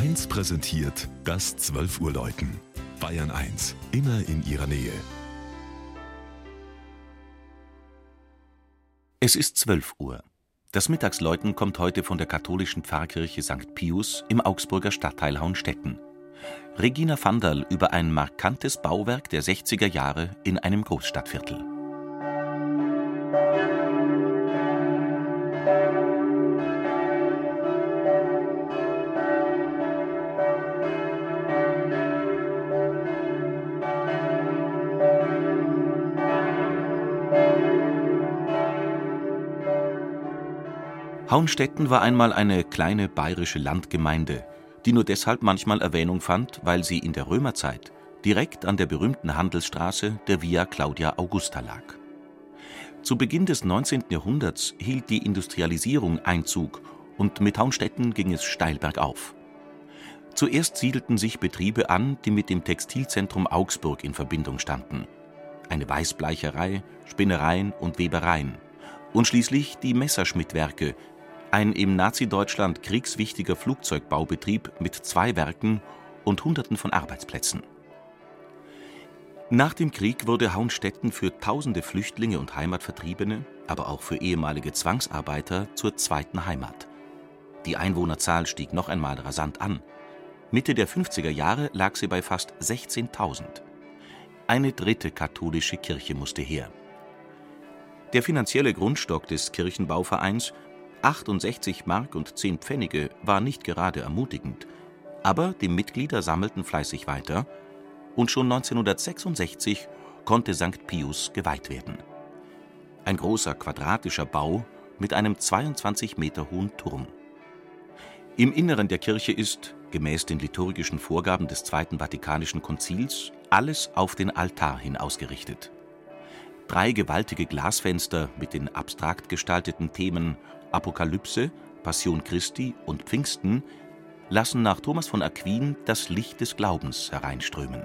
1 präsentiert das 12 Uhr Läuten. Bayern 1, immer in ihrer Nähe. Es ist 12 Uhr. Das Mittagsläuten kommt heute von der katholischen Pfarrkirche St. Pius im Augsburger Stadtteil Hauenstetten. Regina Vandal über ein markantes Bauwerk der 60er Jahre in einem Großstadtviertel. Hauenstetten war einmal eine kleine bayerische Landgemeinde, die nur deshalb manchmal Erwähnung fand, weil sie in der Römerzeit direkt an der berühmten Handelsstraße der Via Claudia Augusta lag. Zu Beginn des 19. Jahrhunderts hielt die Industrialisierung Einzug und mit Hauenstetten ging es steil bergauf. Zuerst siedelten sich Betriebe an, die mit dem Textilzentrum Augsburg in Verbindung standen. Eine Weißbleicherei, Spinnereien und Webereien. Und schließlich die Messerschmittwerke, ein im Nazi-Deutschland kriegswichtiger Flugzeugbaubetrieb mit zwei Werken und Hunderten von Arbeitsplätzen. Nach dem Krieg wurde Hauenstetten für tausende Flüchtlinge und Heimatvertriebene, aber auch für ehemalige Zwangsarbeiter zur zweiten Heimat. Die Einwohnerzahl stieg noch einmal rasant an. Mitte der 50er Jahre lag sie bei fast 16.000. Eine dritte katholische Kirche musste her. Der finanzielle Grundstock des Kirchenbauvereins 68 Mark und 10 Pfennige war nicht gerade ermutigend, aber die Mitglieder sammelten fleißig weiter und schon 1966 konnte St. Pius geweiht werden. Ein großer quadratischer Bau mit einem 22 Meter hohen Turm. Im Inneren der Kirche ist, gemäß den liturgischen Vorgaben des Zweiten Vatikanischen Konzils, alles auf den Altar hin ausgerichtet. Drei gewaltige Glasfenster mit den abstrakt gestalteten Themen Apokalypse, Passion Christi und Pfingsten lassen nach Thomas von Aquin das Licht des Glaubens hereinströmen.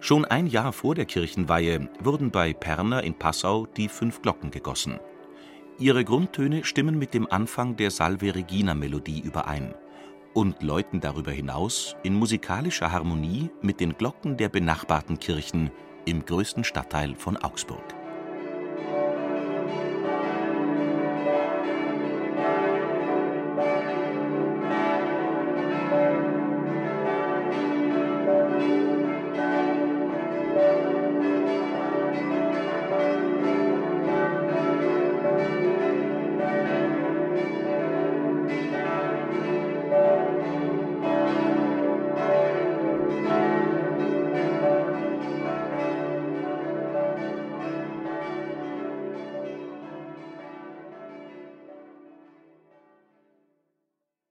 Schon ein Jahr vor der Kirchenweihe wurden bei Perner in Passau die fünf Glocken gegossen. Ihre Grundtöne stimmen mit dem Anfang der Salve Regina Melodie überein und läuten darüber hinaus in musikalischer Harmonie mit den Glocken der benachbarten Kirchen im größten Stadtteil von Augsburg